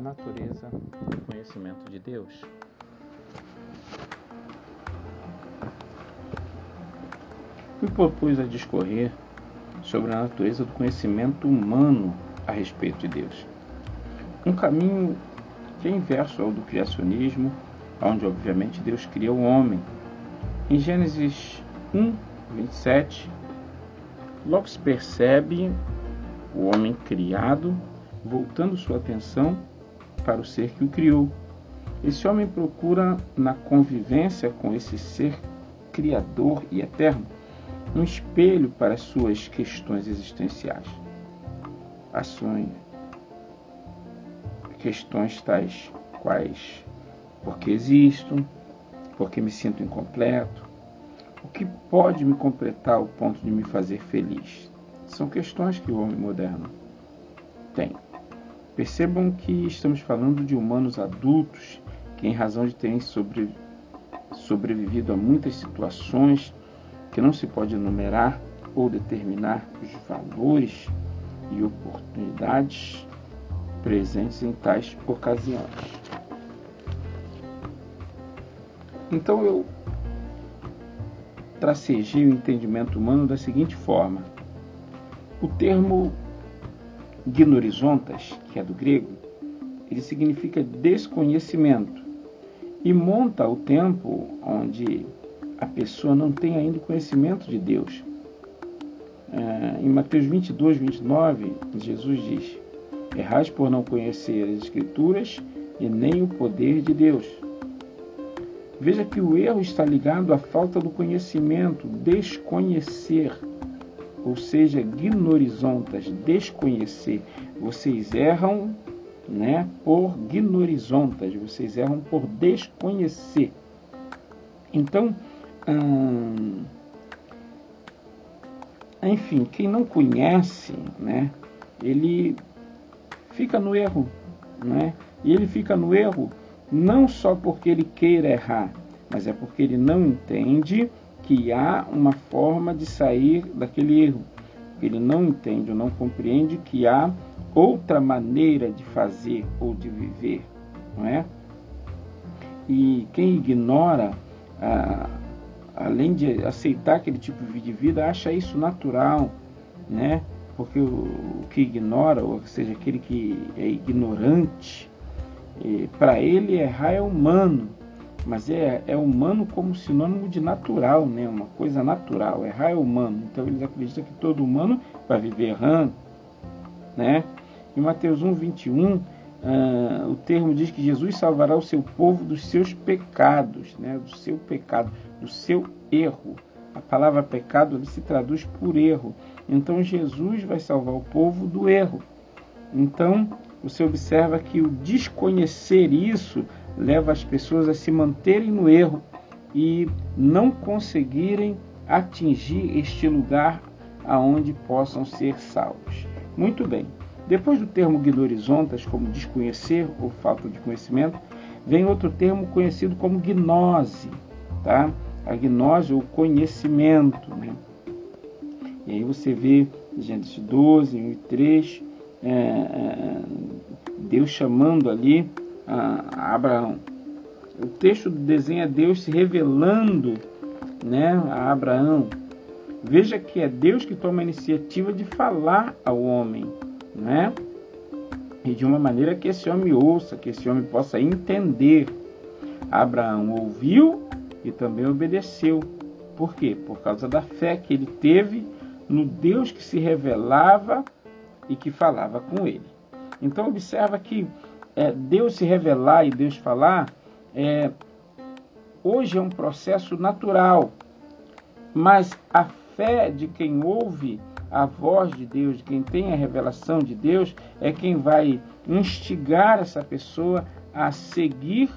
natureza do conhecimento de Deus. Me propus a discorrer sobre a natureza do conhecimento humano a respeito de Deus. Um caminho que é inverso ao do criacionismo, onde obviamente Deus cria o homem. Em Gênesis 1, 27, logo se percebe o homem criado voltando sua atenção para o ser que o criou. Esse homem procura, na convivência com esse ser criador e eterno, um espelho para as suas questões existenciais. Ações, questões tais quais por que existo, por que me sinto incompleto, o que pode me completar ao ponto de me fazer feliz. São questões que o homem moderno tem. Percebam que estamos falando de humanos adultos que, em razão de terem sobre, sobrevivido a muitas situações que não se pode enumerar ou determinar os valores e oportunidades presentes em tais ocasiões. Então eu tracejei o entendimento humano da seguinte forma: o termo gnorizontas, que é do grego, ele significa desconhecimento e monta o tempo onde a pessoa não tem ainda conhecimento de Deus. É, em Mateus 22, 29, Jesus diz: Errais por não conhecer as Escrituras e nem o poder de Deus. Veja que o erro está ligado à falta do conhecimento, desconhecer ou seja, gnorizontas, desconhecer. Vocês erram né, por gnorizontas, vocês erram por desconhecer. Então, hum, enfim, quem não conhece, né, ele fica no erro, né? E ele fica no erro não só porque ele queira errar, mas é porque ele não entende que há uma forma de sair daquele erro. Ele não entende ou não compreende que há outra maneira de fazer ou de viver, não é? E quem ignora, ah, além de aceitar aquele tipo de vida, acha isso natural, né? Porque o, que ignora, ou seja, aquele que é ignorante, eh, para ele errar é humano, mas é, é humano como sinônimo de natural, né? uma coisa natural. Errar é humano. Então eles acreditam que todo humano vai viver errando. Né? Em Mateus 1, 21, uh, o termo diz que Jesus salvará o seu povo dos seus pecados, né? do seu pecado, do seu erro. A palavra pecado se traduz por erro. Então Jesus vai salvar o povo do erro. Então você observa que o desconhecer isso leva as pessoas a se manterem no erro e não conseguirem atingir este lugar aonde possam ser salvos. Muito bem. Depois do termo gnorizontas, como desconhecer ou falta de conhecimento, vem outro termo conhecido como gnose, tá? A gnose ou conhecimento, né? E aí você vê Gênesis 12, 1 e 3, é, é, Deus chamando ali a Abraão. O texto desenha Deus se revelando né, a Abraão. Veja que é Deus que toma a iniciativa de falar ao homem, né? E de uma maneira que esse homem ouça, que esse homem possa entender. Abraão ouviu e também obedeceu. Por quê? Por causa da fé que ele teve no Deus que se revelava e que falava com ele. Então observa que é, Deus se revelar e Deus falar, é, hoje é um processo natural, mas a fé de quem ouve a voz de Deus, de quem tem a revelação de Deus, é quem vai instigar essa pessoa a seguir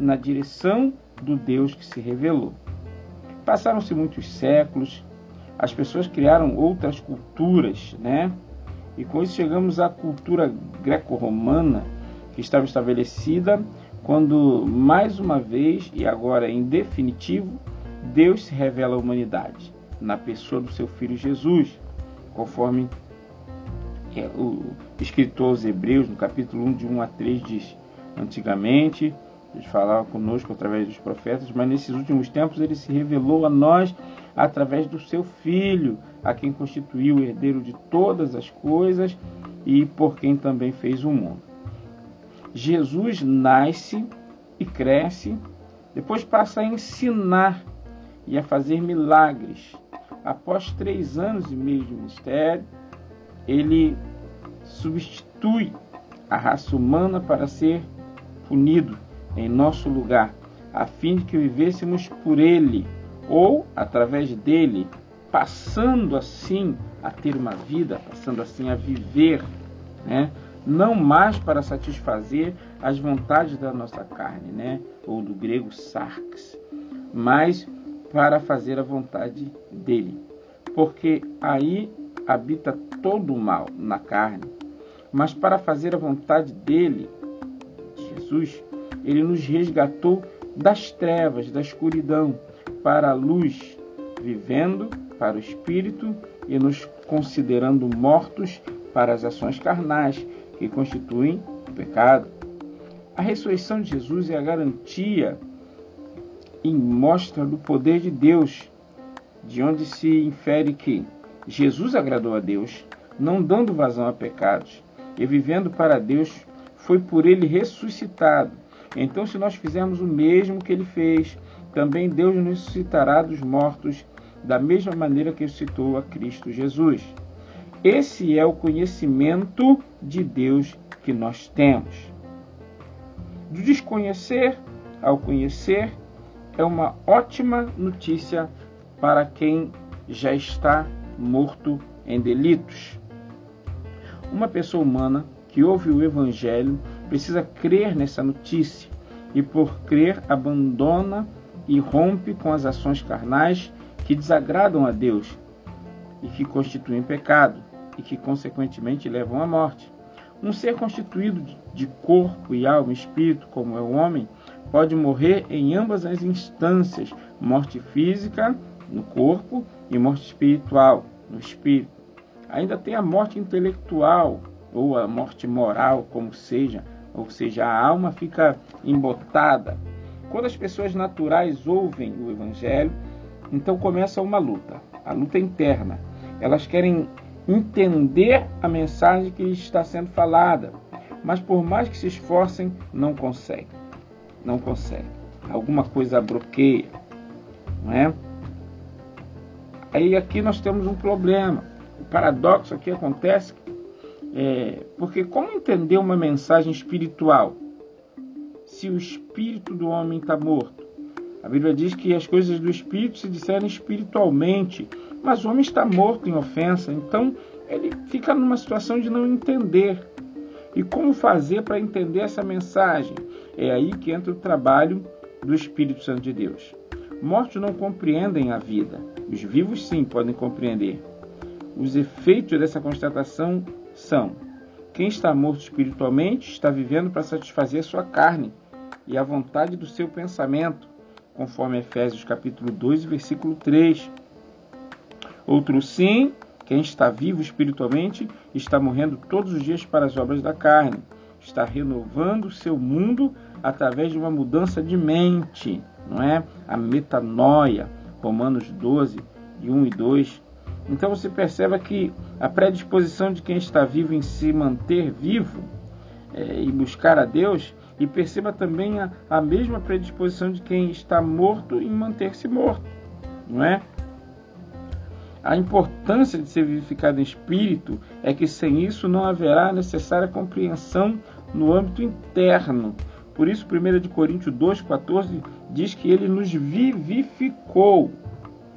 na direção do Deus que se revelou. Passaram-se muitos séculos, as pessoas criaram outras culturas, né? E com isso chegamos à cultura greco-romana, que estava estabelecida quando, mais uma vez e agora em definitivo, Deus se revela à humanidade na pessoa do seu Filho Jesus, conforme o escritor aos Hebreus, no capítulo 1, de 1 a 3, diz: Antigamente, Deus falava conosco através dos profetas, mas nesses últimos tempos ele se revelou a nós através do seu Filho, a quem constituiu o herdeiro de todas as coisas e por quem também fez o mundo. Jesus nasce e cresce, depois passa a ensinar e a fazer milagres. Após três anos e meio de ministério, ele substitui a raça humana para ser punido em nosso lugar, a fim de que vivêssemos por ele ou através dele, passando assim a ter uma vida, passando assim a viver, né? Não mais para satisfazer as vontades da nossa carne, né? ou do grego sarx, mas para fazer a vontade dele. Porque aí habita todo o mal na carne, mas para fazer a vontade dele, Jesus, ele nos resgatou das trevas, da escuridão, para a luz, vivendo para o espírito e nos considerando mortos para as ações carnais que constituem o pecado. A ressurreição de Jesus é a garantia e mostra do poder de Deus, de onde se infere que Jesus agradou a Deus, não dando vazão a pecados, e vivendo para Deus, foi por ele ressuscitado. Então, se nós fizermos o mesmo que ele fez, também Deus nos ressuscitará dos mortos, da mesma maneira que ressuscitou a Cristo Jesus. Esse é o conhecimento de Deus que nós temos. Do desconhecer ao conhecer é uma ótima notícia para quem já está morto em delitos. Uma pessoa humana que ouve o Evangelho precisa crer nessa notícia e, por crer, abandona e rompe com as ações carnais que desagradam a Deus e que constituem pecado e que, consequentemente, levam à morte. Um ser constituído de corpo e alma espírito, como é o homem, pode morrer em ambas as instâncias: morte física, no corpo, e morte espiritual, no espírito. Ainda tem a morte intelectual, ou a morte moral, como seja, ou seja, a alma fica embotada. Quando as pessoas naturais ouvem o Evangelho, então começa uma luta, a luta interna. Elas querem entender a mensagem que está sendo falada, mas por mais que se esforcem, não conseguem. Não conseguem. Alguma coisa bloqueia, não é? Aí aqui nós temos um problema. O paradoxo aqui acontece é, porque como entender uma mensagem espiritual se o espírito do homem está morto? A Bíblia diz que as coisas do espírito se disserem espiritualmente, mas o homem está morto em ofensa, então ele fica numa situação de não entender. E como fazer para entender essa mensagem? É aí que entra o trabalho do Espírito Santo de Deus. Mortos não compreendem a vida, os vivos sim podem compreender. Os efeitos dessa constatação são: quem está morto espiritualmente está vivendo para satisfazer sua carne e a vontade do seu pensamento, conforme Efésios capítulo 2, versículo 3. Outro sim, quem está vivo espiritualmente está morrendo todos os dias para as obras da carne, está renovando seu mundo através de uma mudança de mente, não é? A metanoia, Romanos 12, de 1 e 2 então você perceba que a predisposição de quem está vivo em se manter vivo é, e buscar a Deus, e perceba também a, a mesma predisposição de quem está morto em manter-se morto, não é? A importância de ser vivificado em espírito é que sem isso não haverá necessária compreensão no âmbito interno. Por isso, 1 Coríntios 2,14 diz que ele nos vivificou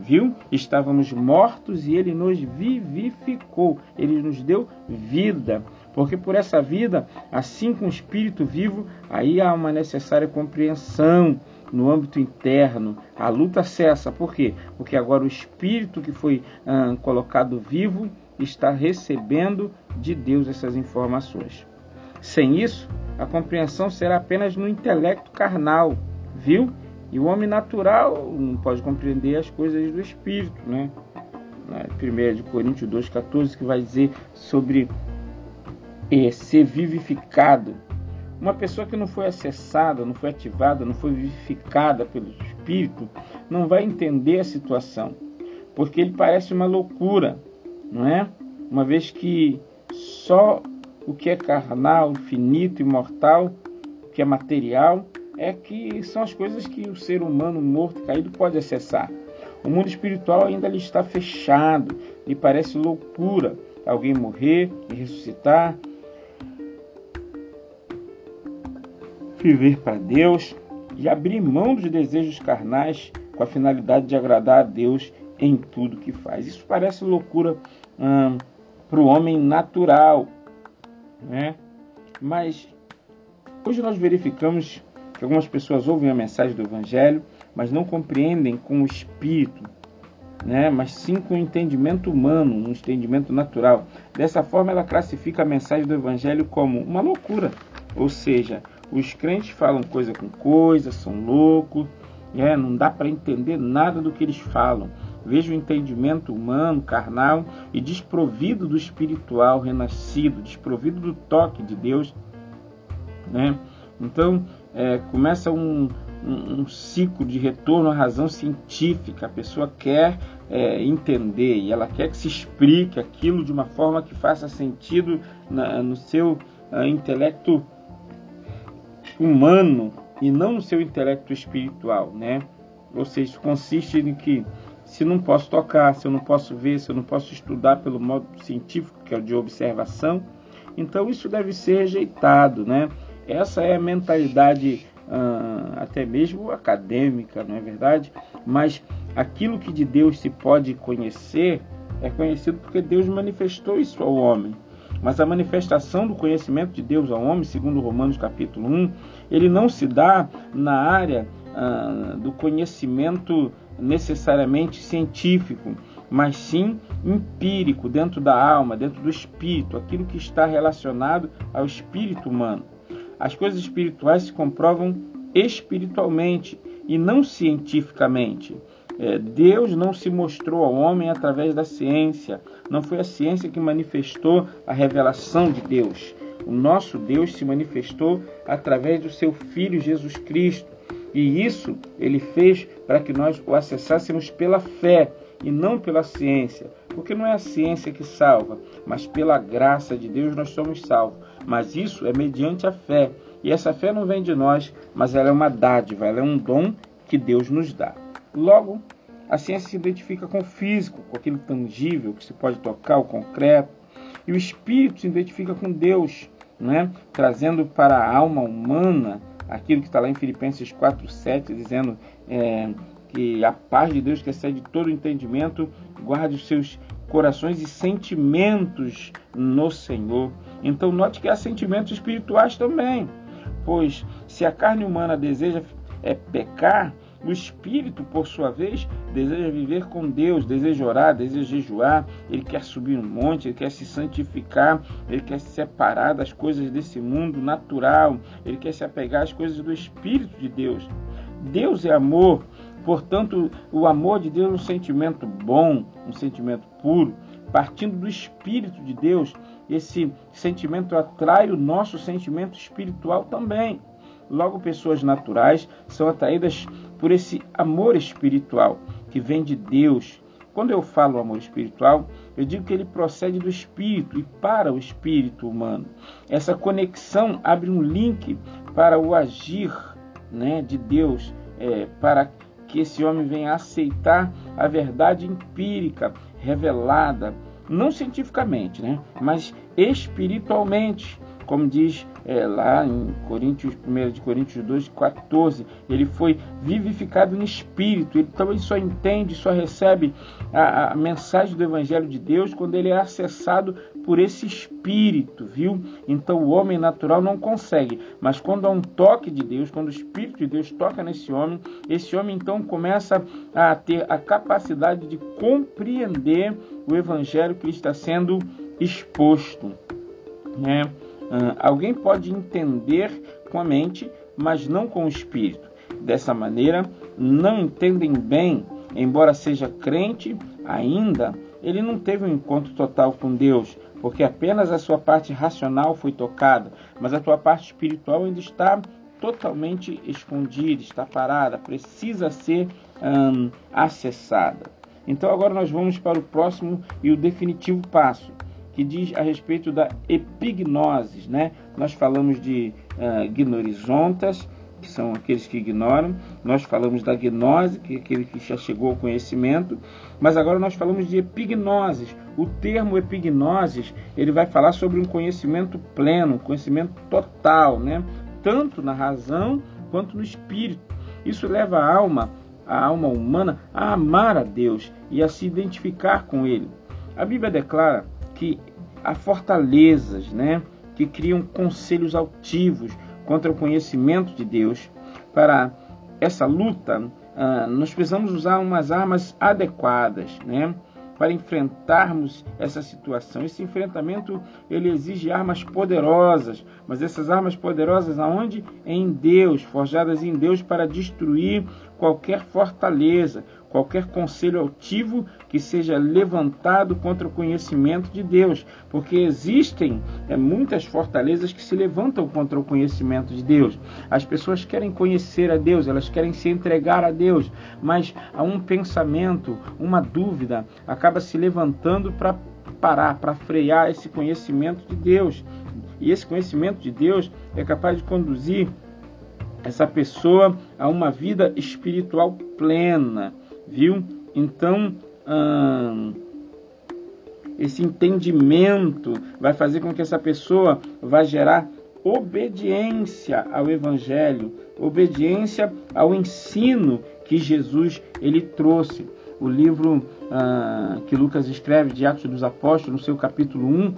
viu? Estávamos mortos e ele nos vivificou, ele nos deu vida. Porque por essa vida, assim com o espírito vivo, aí há uma necessária compreensão no âmbito interno. A luta cessa, por quê? Porque agora o espírito que foi ah, colocado vivo está recebendo de Deus essas informações. Sem isso, a compreensão será apenas no intelecto carnal, viu? E o homem natural não pode compreender as coisas do espírito, né? 1 de Coríntios 2,14, que vai dizer sobre é, ser vivificado. Uma pessoa que não foi acessada, não foi ativada, não foi vivificada pelo Espírito, não vai entender a situação, porque ele parece uma loucura, não é? Uma vez que só o que é carnal, finito e mortal, o que é material, é que são as coisas que o ser humano morto, caído, pode acessar. O mundo espiritual ainda lhe está fechado, lhe parece loucura alguém morrer e ressuscitar, viver para Deus e abrir mão dos desejos carnais com a finalidade de agradar a Deus em tudo que faz. Isso parece loucura hum, para o homem natural, né? Mas hoje nós verificamos que algumas pessoas ouvem a mensagem do Evangelho, mas não compreendem com o espírito, né? mas sim com o entendimento humano, um entendimento natural. Dessa forma, ela classifica a mensagem do Evangelho como uma loucura, ou seja, os crentes falam coisa com coisa, são loucos, né? não dá para entender nada do que eles falam. Veja o entendimento humano, carnal e desprovido do espiritual renascido, desprovido do toque de Deus. Né? Então, é, começa um, um, um, ciclo de retorno à razão científica. A pessoa quer é, entender e ela quer que se explique aquilo de uma forma que faça sentido na, no seu uh, intelecto humano e não no seu intelecto espiritual, né? Ou seja, consiste em que se não posso tocar, se eu não posso ver, se eu não posso estudar pelo modo científico, que é o de observação, então isso deve ser rejeitado, né? Essa é a mentalidade uh, até mesmo acadêmica, não é verdade? Mas aquilo que de Deus se pode conhecer é conhecido porque Deus manifestou isso ao homem. Mas a manifestação do conhecimento de Deus ao homem, segundo Romanos capítulo 1, ele não se dá na área ah, do conhecimento necessariamente científico, mas sim empírico, dentro da alma, dentro do espírito, aquilo que está relacionado ao espírito humano. As coisas espirituais se comprovam espiritualmente e não cientificamente. É, Deus não se mostrou ao homem através da ciência, não foi a ciência que manifestou a revelação de Deus. O nosso Deus se manifestou através do seu Filho Jesus Cristo. E isso ele fez para que nós o acessássemos pela fé e não pela ciência. Porque não é a ciência que salva, mas pela graça de Deus nós somos salvos. Mas isso é mediante a fé. E essa fé não vem de nós, mas ela é uma dádiva, ela é um dom que Deus nos dá. Logo, a ciência se identifica com o físico, com aquilo tangível que se pode tocar, o concreto. E o espírito se identifica com Deus, né? trazendo para a alma humana aquilo que está lá em Filipenses 4,7, dizendo é, que a paz de Deus, que excede todo entendimento, guarde os seus corações e sentimentos no Senhor. Então, note que há sentimentos espirituais também, pois se a carne humana deseja é, pecar, o espírito, por sua vez, deseja viver com Deus, deseja orar, deseja jejuar, ele quer subir um monte, ele quer se santificar, ele quer se separar das coisas desse mundo natural, ele quer se apegar às coisas do Espírito de Deus. Deus é amor, portanto, o amor de Deus é um sentimento bom, um sentimento puro, partindo do Espírito de Deus. Esse sentimento atrai o nosso sentimento espiritual também. Logo, pessoas naturais são atraídas por esse amor espiritual que vem de Deus. Quando eu falo amor espiritual, eu digo que ele procede do espírito e para o espírito humano. Essa conexão abre um link para o agir né, de Deus, é, para que esse homem venha aceitar a verdade empírica revelada, não cientificamente, né, mas espiritualmente, como diz é, lá em Coríntios, 1 de Coríntios 2, 14, ele foi vivificado no Espírito, ele também só entende, só recebe a, a mensagem do Evangelho de Deus quando ele é acessado por esse Espírito, viu? Então o homem natural não consegue, mas quando há um toque de Deus, quando o Espírito de Deus toca nesse homem, esse homem então começa a ter a capacidade de compreender o Evangelho que está sendo exposto, né? Uh, alguém pode entender com a mente, mas não com o espírito. Dessa maneira, não entendem bem, embora seja crente, ainda ele não teve um encontro total com Deus, porque apenas a sua parte racional foi tocada, mas a tua parte espiritual ainda está totalmente escondida, está parada, precisa ser acessada. Então agora nós vamos para o próximo e o definitivo passo, que diz a respeito da epignose, né? Nós falamos de uh, gnorizontas, que são aqueles que ignoram. Nós falamos da gnose, que é aquele que já chegou ao conhecimento. Mas agora nós falamos de epignoses. O termo epignoses, ele vai falar sobre um conhecimento pleno, um conhecimento total, né? Tanto na razão quanto no espírito. Isso leva a alma, a alma humana, a amar a Deus e a se identificar com Ele. A Bíblia declara que há fortalezas, né? Que criam conselhos altivos, contra o conhecimento de Deus. Para essa luta, ah, nós precisamos usar umas armas adequadas, né? Para enfrentarmos essa situação. Esse enfrentamento ele exige armas poderosas, mas essas armas poderosas aonde? Em Deus, forjadas em Deus para destruir qualquer fortaleza, qualquer conselho altivo que seja levantado contra o conhecimento de Deus, porque existem é, muitas fortalezas que se levantam contra o conhecimento de Deus. As pessoas querem conhecer a Deus, elas querem se entregar a Deus, mas há um pensamento, uma dúvida acaba se levantando para parar, para frear esse conhecimento de Deus. E esse conhecimento de Deus é capaz de conduzir essa pessoa a uma vida espiritual plena, viu? Então, hum, esse entendimento vai fazer com que essa pessoa vá gerar obediência ao Evangelho, obediência ao ensino que Jesus ele trouxe. O livro que Lucas escreve de Atos dos Apóstolos, no seu capítulo 1,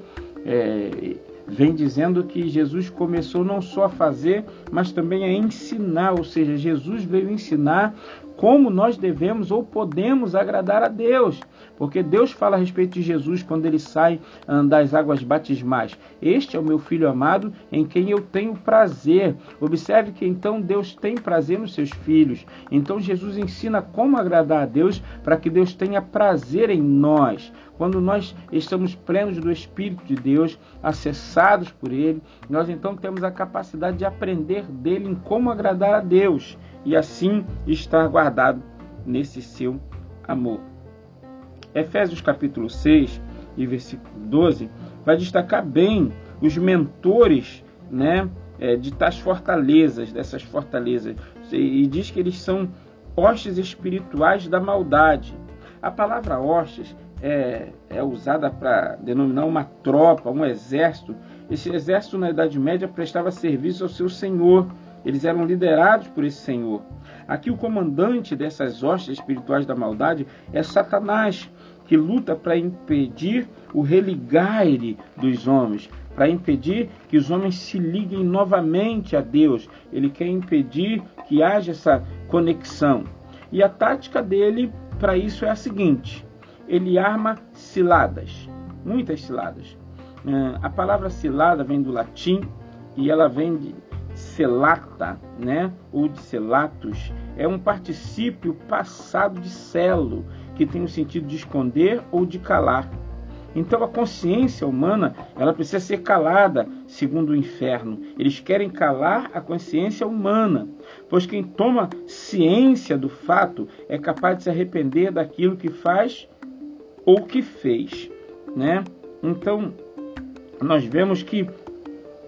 é, vem dizendo que Jesus começou não só a fazer, mas também a ensinar, ou seja, Jesus veio ensinar como nós devemos ou podemos agradar a Deus. Porque Deus fala a respeito de Jesus quando ele sai das águas batismais. Este é o meu filho amado em quem eu tenho prazer. Observe que então Deus tem prazer nos seus filhos. Então Jesus ensina como agradar a Deus para que Deus tenha prazer em nós. Quando nós estamos plenos do Espírito de Deus, acessados por Ele, nós então temos a capacidade de aprender dele em como agradar a Deus e assim estar guardado nesse seu amor. Efésios capítulo 6 e versículo 12 vai destacar bem os mentores né, é, de tais fortalezas, dessas fortalezas, e diz que eles são hostes espirituais da maldade. A palavra hostes é, é usada para denominar uma tropa, um exército. Esse exército na Idade Média prestava serviço ao seu senhor eles eram liderados por esse Senhor. Aqui o comandante dessas hostes espirituais da maldade é Satanás, que luta para impedir o religaire dos homens, para impedir que os homens se liguem novamente a Deus. Ele quer impedir que haja essa conexão. E a tática dele para isso é a seguinte: ele arma ciladas, muitas ciladas. A palavra cilada vem do latim e ela vem de, selata, né, ou de selatus, é um particípio passado de celo, que tem o sentido de esconder ou de calar. Então a consciência humana, ela precisa ser calada, segundo o inferno. Eles querem calar a consciência humana, pois quem toma ciência do fato é capaz de se arrepender daquilo que faz ou que fez, né? Então, nós vemos que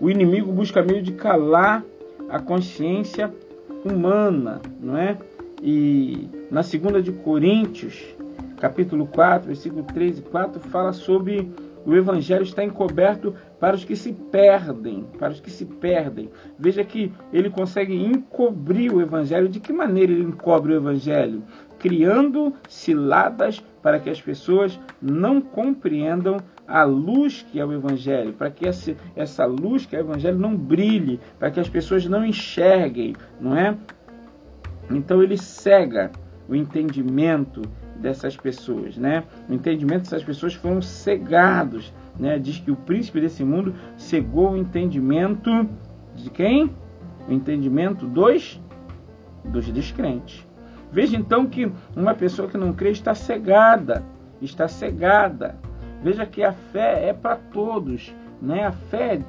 o inimigo busca meio de calar a consciência humana, não é? E na segunda de Coríntios, capítulo 4, versículo 3 e 4, fala sobre o evangelho está encoberto para os que se perdem, para os que se perdem. Veja que ele consegue encobrir o evangelho. De que maneira ele encobre o evangelho? Criando ciladas para que as pessoas não compreendam a luz que é o Evangelho, para que essa, essa luz que é o Evangelho não brilhe, para que as pessoas não enxerguem, não é? Então ele cega o entendimento dessas pessoas, né? O entendimento dessas pessoas foram cegados, né? Diz que o príncipe desse mundo cegou o entendimento de quem? O entendimento dos dos descrentes. Veja então que uma pessoa que não crê está cegada está cegada. Veja que a fé é para todos, né? A fé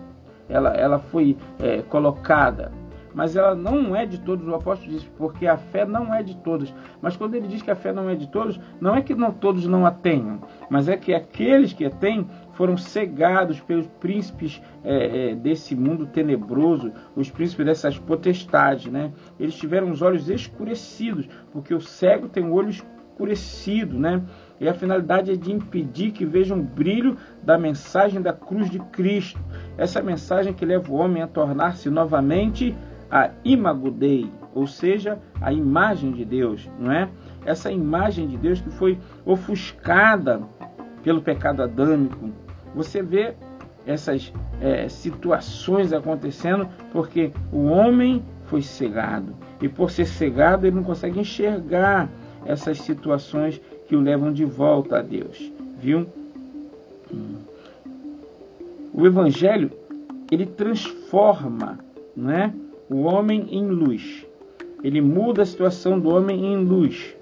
ela, ela foi é, colocada mas ela não é de todos. O apóstolo diz, porque a fé não é de todos. Mas quando ele diz que a fé não é de todos, não é que não todos não a tenham, mas é que aqueles que a têm foram cegados pelos príncipes é, é, desse mundo tenebroso, os príncipes dessas potestades, né? Eles tiveram os olhos escurecidos, porque o cego tem o olho escurecido, né? E a finalidade é de impedir que vejam o brilho da mensagem da cruz de Cristo. Essa mensagem que leva o homem a tornar-se novamente a imago Dei, ou seja, a imagem de Deus, não é? Essa imagem de Deus que foi ofuscada pelo pecado adâmico. Você vê essas é, situações acontecendo porque o homem foi cegado e por ser cegado ele não consegue enxergar essas situações que o levam de volta a Deus, viu? O evangelho ele transforma, não é? o homem em luz. Ele muda a situação do homem em luz.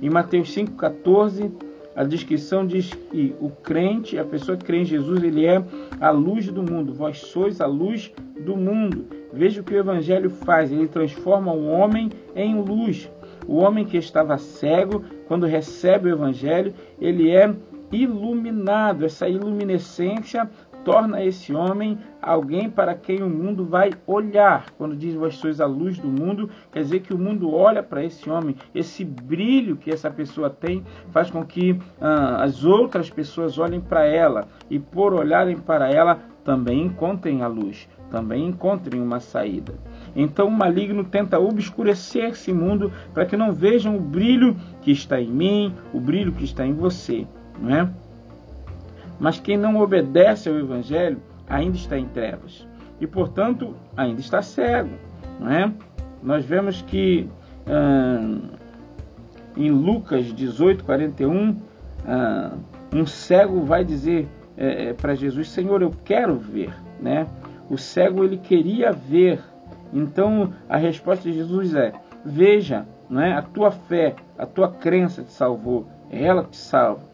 Em Mateus 5,14, a descrição diz que o crente, a pessoa que crê em Jesus, ele é a luz do mundo. Vós sois a luz do mundo. Veja o que o Evangelho faz: ele transforma o homem em luz. O homem que estava cego, quando recebe o Evangelho, ele é iluminado. Essa iluminescência torna esse homem alguém para quem o mundo vai olhar. Quando diz vós sois a luz do mundo, quer dizer que o mundo olha para esse homem. Esse brilho que essa pessoa tem faz com que ah, as outras pessoas olhem para ela e, por olharem para ela, também encontrem a luz, também encontrem uma saída. Então o maligno tenta obscurecer esse mundo para que não vejam o brilho que está em mim, o brilho que está em você, não é? Mas quem não obedece ao Evangelho ainda está em trevas e, portanto, ainda está cego. Não é? Nós vemos que ah, em Lucas 18, 41, ah, um cego vai dizer é, para Jesus: Senhor, eu quero ver. Né? O cego ele queria ver. Então a resposta de Jesus é: Veja, não é? a tua fé, a tua crença te salvou, é ela que te salva.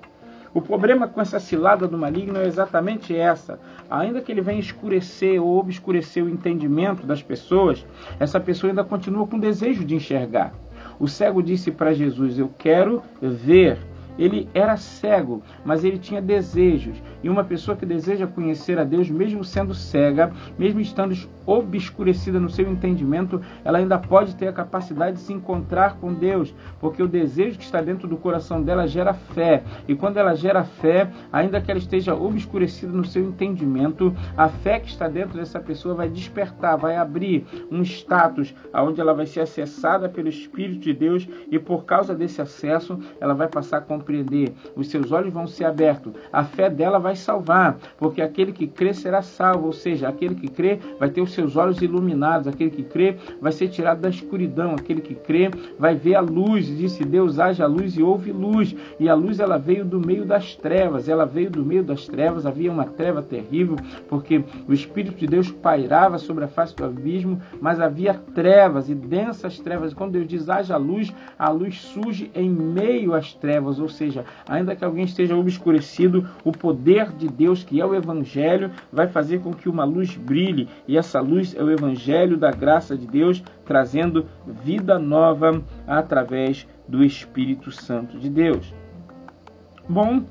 O problema com essa cilada do maligno é exatamente essa. Ainda que ele venha escurecer ou obscurecer o entendimento das pessoas, essa pessoa ainda continua com desejo de enxergar. O cego disse para Jesus: Eu quero ver. Ele era cego, mas ele tinha desejos. E uma pessoa que deseja conhecer a Deus, mesmo sendo cega, mesmo estando obscurecida no seu entendimento, ela ainda pode ter a capacidade de se encontrar com Deus, porque o desejo que está dentro do coração dela gera fé. E quando ela gera fé, ainda que ela esteja obscurecida no seu entendimento, a fé que está dentro dessa pessoa vai despertar, vai abrir um status onde ela vai ser acessada pelo Espírito de Deus e por causa desse acesso, ela vai passar a compreender. Os seus olhos vão ser abertos. A fé dela vai salvar, porque aquele que crê será salvo, ou seja, aquele que crê vai ter os seus olhos iluminados, aquele que crê vai ser tirado da escuridão, aquele que crê vai ver a luz, disse Deus, haja luz e houve luz, e a luz ela veio do meio das trevas, ela veio do meio das trevas, havia uma treva terrível, porque o Espírito de Deus pairava sobre a face do abismo, mas havia trevas e densas trevas, quando Deus diz haja luz, a luz surge em meio às trevas, ou seja, ainda que alguém esteja obscurecido, o poder de Deus, que é o Evangelho, vai fazer com que uma luz brilhe, e essa luz é o Evangelho da graça de Deus, trazendo vida nova através do Espírito Santo de Deus. Bom,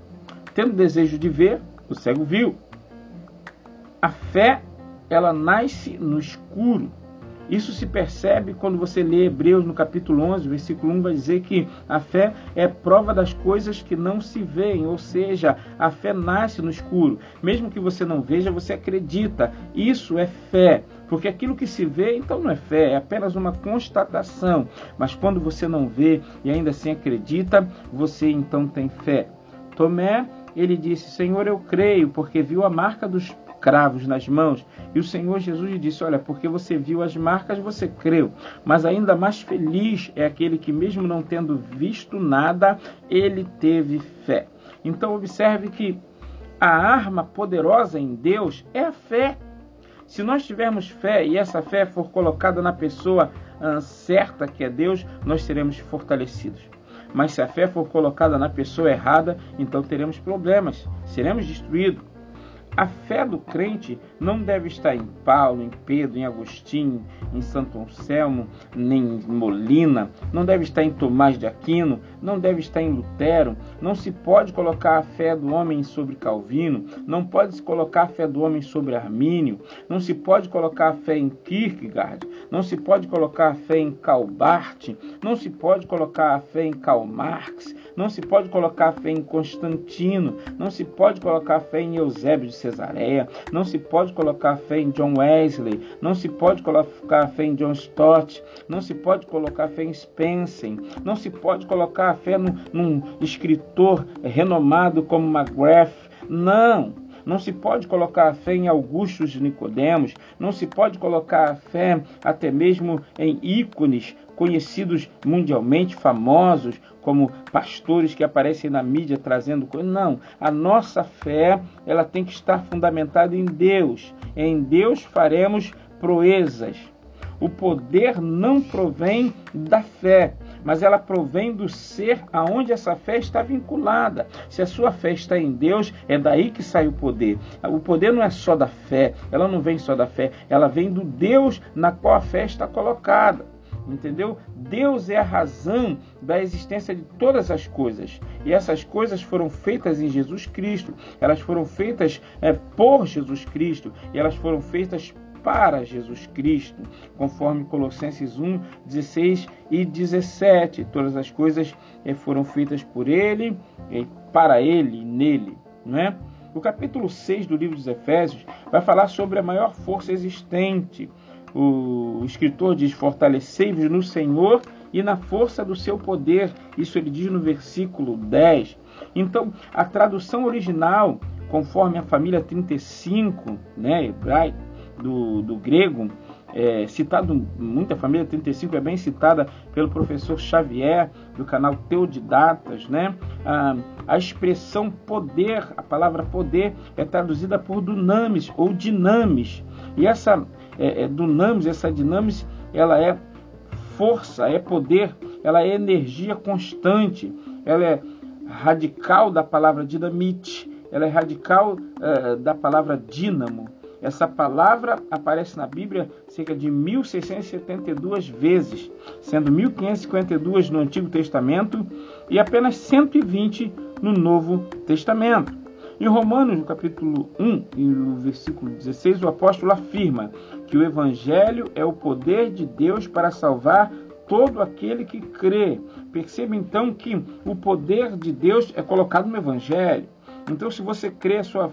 tendo desejo de ver, o cego viu. A fé, ela nasce no escuro isso se percebe quando você lê Hebreus no capítulo 11, versículo 1, vai dizer que a fé é prova das coisas que não se veem, ou seja, a fé nasce no escuro. Mesmo que você não veja, você acredita. Isso é fé. Porque aquilo que se vê, então não é fé, é apenas uma constatação. Mas quando você não vê e ainda assim acredita, você então tem fé. Tomé, ele disse: Senhor, eu creio, porque viu a marca dos cravos nas mãos. E o Senhor Jesus lhe disse: Olha, porque você viu as marcas, você creu. Mas ainda mais feliz é aquele que, mesmo não tendo visto nada, ele teve fé. Então, observe que a arma poderosa em Deus é a fé. Se nós tivermos fé e essa fé for colocada na pessoa ah, certa, que é Deus, nós seremos fortalecidos. mas se a fé for colocada na pessoa errada, então teremos problemas, seremos destruídos. A fé do crente não deve estar em Paulo, em Pedro, em Agostinho, em Santo Anselmo, nem em Molina, não deve estar em Tomás de Aquino, não deve estar em Lutero, não se pode colocar a fé do homem sobre Calvino, não pode se colocar a fé do homem sobre Armínio, não se pode colocar a fé em Kierkegaard, não se pode colocar a fé em Calbart, não se pode colocar a fé em Karl Marx, não se pode colocar fé em Constantino, não se pode colocar fé em Eusébio de Cesareia, não se pode colocar fé em John Wesley, não se pode colocar fé em John Stott, não se pode colocar fé em Spencer, não se pode colocar fé num, num escritor renomado como McGrath. Não, não se pode colocar a fé em Augustus de Nicodemos, não se pode colocar a fé até mesmo em ícones conhecidos mundialmente, famosos, como pastores que aparecem na mídia trazendo coisas. Não, a nossa fé ela tem que estar fundamentada em Deus. Em Deus faremos proezas. O poder não provém da fé, mas ela provém do ser aonde essa fé está vinculada. Se a sua fé está em Deus, é daí que sai o poder. O poder não é só da fé, ela não vem só da fé, ela vem do Deus na qual a fé está colocada entendeu? Deus é a razão da existência de todas as coisas. E essas coisas foram feitas em Jesus Cristo. Elas foram feitas é, por Jesus Cristo. E elas foram feitas para Jesus Cristo, conforme Colossenses 1, 16 e 17. Todas as coisas é, foram feitas por Ele, para Ele e nele, não é? O capítulo 6 do livro dos Efésios vai falar sobre a maior força existente, o escritor diz: Fortalecei-vos no Senhor e na força do seu poder. Isso ele diz no versículo 10. Então, a tradução original, conforme a família 35, né, hebraico, do, do grego, é, citado, muita família 35 é bem citada pelo professor Xavier, do canal Teodidatas, né? A, a expressão poder, a palavra poder, é traduzida por dunamis ou dinamis. E essa é, é, dunamis, essa dinamis, ela é força, é poder, ela é energia constante, ela é radical da palavra dinamite, ela é radical é, da palavra dínamo. Essa palavra aparece na Bíblia cerca de 1672 vezes, sendo 1552 no Antigo Testamento e apenas 120 no Novo Testamento. Em Romanos, no capítulo 1, no versículo 16, o apóstolo afirma que o Evangelho é o poder de Deus para salvar todo aquele que crê. Perceba então que o poder de Deus é colocado no Evangelho. Então, se você crê, a sua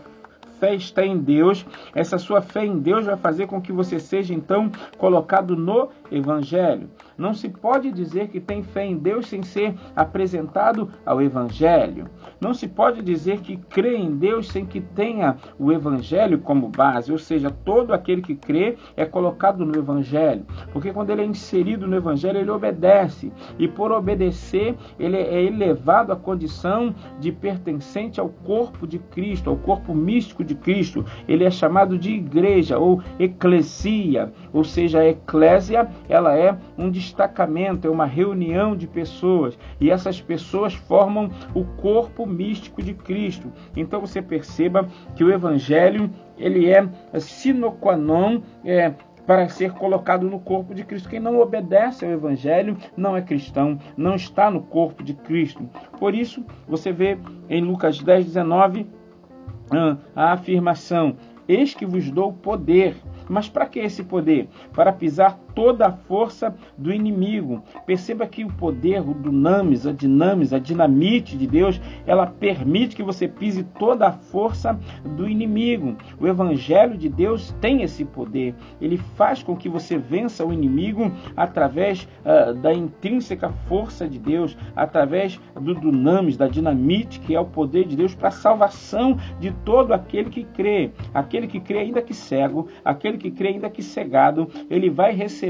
fé está em Deus, essa sua fé em Deus vai fazer com que você seja então colocado no Evangelho. Não se pode dizer que tem fé em Deus sem ser apresentado ao Evangelho. Não se pode dizer que crê em Deus sem que tenha o Evangelho como base. Ou seja, todo aquele que crê é colocado no Evangelho. Porque quando ele é inserido no Evangelho, ele obedece. E por obedecer, ele é elevado à condição de pertencente ao corpo de Cristo, ao corpo místico de Cristo. Ele é chamado de igreja ou eclesia. Ou seja, a eclésia ela é um destacamento, é uma reunião de pessoas e essas pessoas formam o corpo místico de Cristo. Então você perceba que o Evangelho ele é sine qua non é, para ser colocado no corpo de Cristo. Quem não obedece ao Evangelho não é cristão, não está no corpo de Cristo. Por isso, você vê em Lucas 10, 19 a afirmação: Eis que vos dou poder. Mas para que esse poder? Para pisar toda a força do inimigo. Perceba que o poder, o dunamis, a dinamis, a dinamite de Deus, ela permite que você pise toda a força do inimigo. O evangelho de Deus tem esse poder. Ele faz com que você vença o inimigo através uh, da intrínseca força de Deus, através do dunamis, da dinamite, que é o poder de Deus para a salvação de todo aquele que crê. Aquele que crê ainda que cego, aquele que crê, ainda que cegado, ele vai receber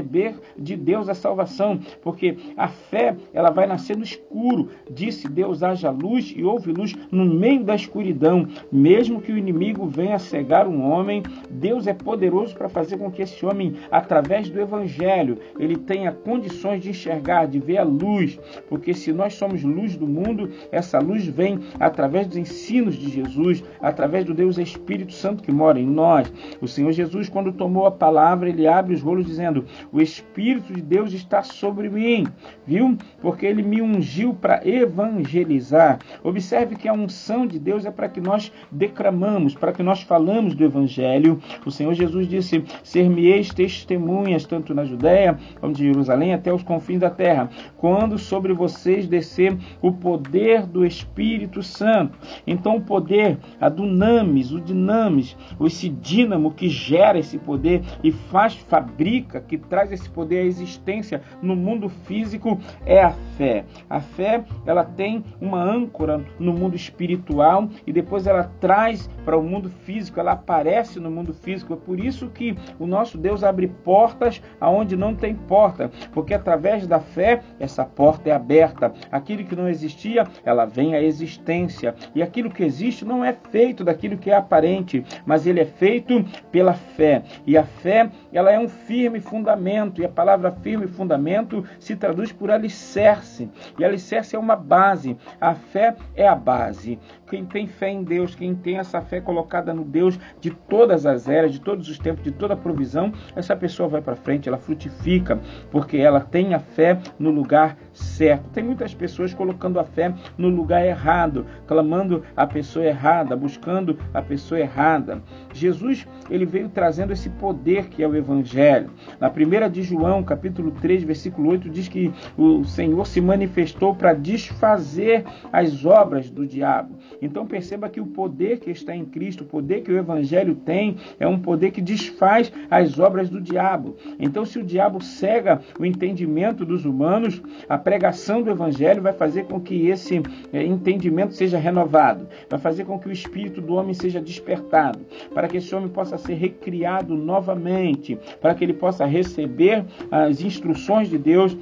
de Deus a salvação, porque a fé, ela vai nascer no escuro. Disse Deus: haja luz e houve luz no meio da escuridão. Mesmo que o inimigo venha cegar um homem, Deus é poderoso para fazer com que esse homem, através do evangelho, ele tenha condições de enxergar, de ver a luz, porque se nós somos luz do mundo, essa luz vem através dos ensinos de Jesus, através do Deus Espírito Santo que mora em nós. O Senhor Jesus, quando tomou a palavra, ele abre os rolos dizendo: O Espírito de Deus está sobre mim, viu? Porque ele me ungiu para evangelizar. Observe que a unção de Deus é para que nós declamamos, para que nós falamos do Evangelho. O Senhor Jesus disse: Ser-me-eis testemunhas, tanto na Judéia como de Jerusalém, até os confins da terra, quando sobre vocês descer o poder do Espírito Santo. Então, o poder, a dunamis, o dinamis, esse dínamo que gera esse poder e faz, fabrica, que traz esse poder à existência no mundo físico, é a fé. A fé, ela tem uma âncora no mundo espiritual e depois ela traz para o mundo físico, ela aparece no mundo físico. É por isso que o nosso Deus abre portas aonde não tem porta, porque através da fé essa porta é aberta. Aquilo que não existia, ela vem à existência. E aquilo que existe não é feito daquilo que é aparente, mas ele é feito pela fé. E a fé, ela é um firme fundamento, e a palavra firme fundamento se traduz por alicerce. E alicerce é uma base. A fé é a base. Quem tem fé em Deus, quem tem essa fé colocada no Deus de todas as eras, de todos os tempos, de toda a provisão, essa pessoa vai para frente, ela frutifica, porque ela tem a fé no lugar certo. Tem muitas pessoas colocando a fé no lugar errado, clamando a pessoa errada, buscando a pessoa errada. Jesus, ele veio trazendo esse poder que é o evangelho. Na primeira de João, capítulo 3, versículo 8, diz que o Senhor se manifestou para desfazer as obras do diabo. Então perceba que o poder que está em Cristo, o poder que o evangelho tem, é um poder que desfaz as obras do diabo. Então se o diabo cega o entendimento dos humanos, a pregação do Evangelho vai fazer com que esse é, entendimento seja renovado, vai fazer com que o espírito do homem seja despertado, para que esse homem possa ser recriado novamente, para que ele possa receber as instruções de Deus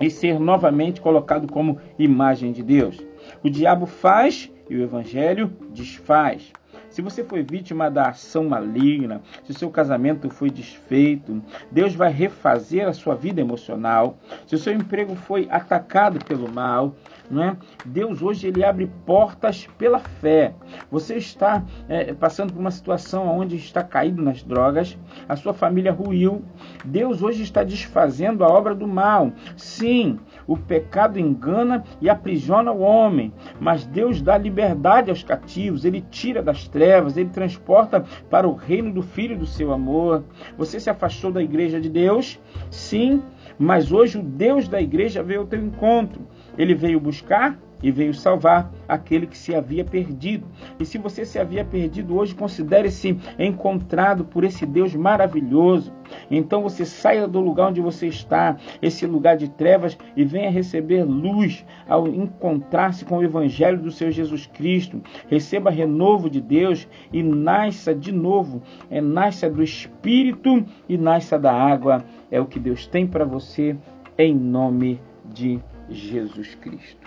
e ser novamente colocado como imagem de Deus. O diabo faz e o Evangelho desfaz. Se você foi vítima da ação maligna, se o seu casamento foi desfeito, Deus vai refazer a sua vida emocional. Se o seu emprego foi atacado pelo mal, é? Deus hoje ele abre portas pela fé. Você está é, passando por uma situação onde está caído nas drogas, a sua família ruiu. Deus hoje está desfazendo a obra do mal. Sim, o pecado engana e aprisiona o homem, mas Deus dá liberdade aos cativos, ele tira das trevas, ele transporta para o reino do Filho do seu amor. Você se afastou da igreja de Deus? Sim, mas hoje o Deus da igreja veio ao teu encontro. Ele veio buscar e veio salvar aquele que se havia perdido. E se você se havia perdido hoje, considere-se encontrado por esse Deus maravilhoso. Então você saia do lugar onde você está, esse lugar de trevas, e venha receber luz ao encontrar-se com o Evangelho do Seu Jesus Cristo. Receba renovo de Deus e nasça de novo. É, nasça do Espírito e nasça da água. É o que Deus tem para você em nome de Jesus Cristo.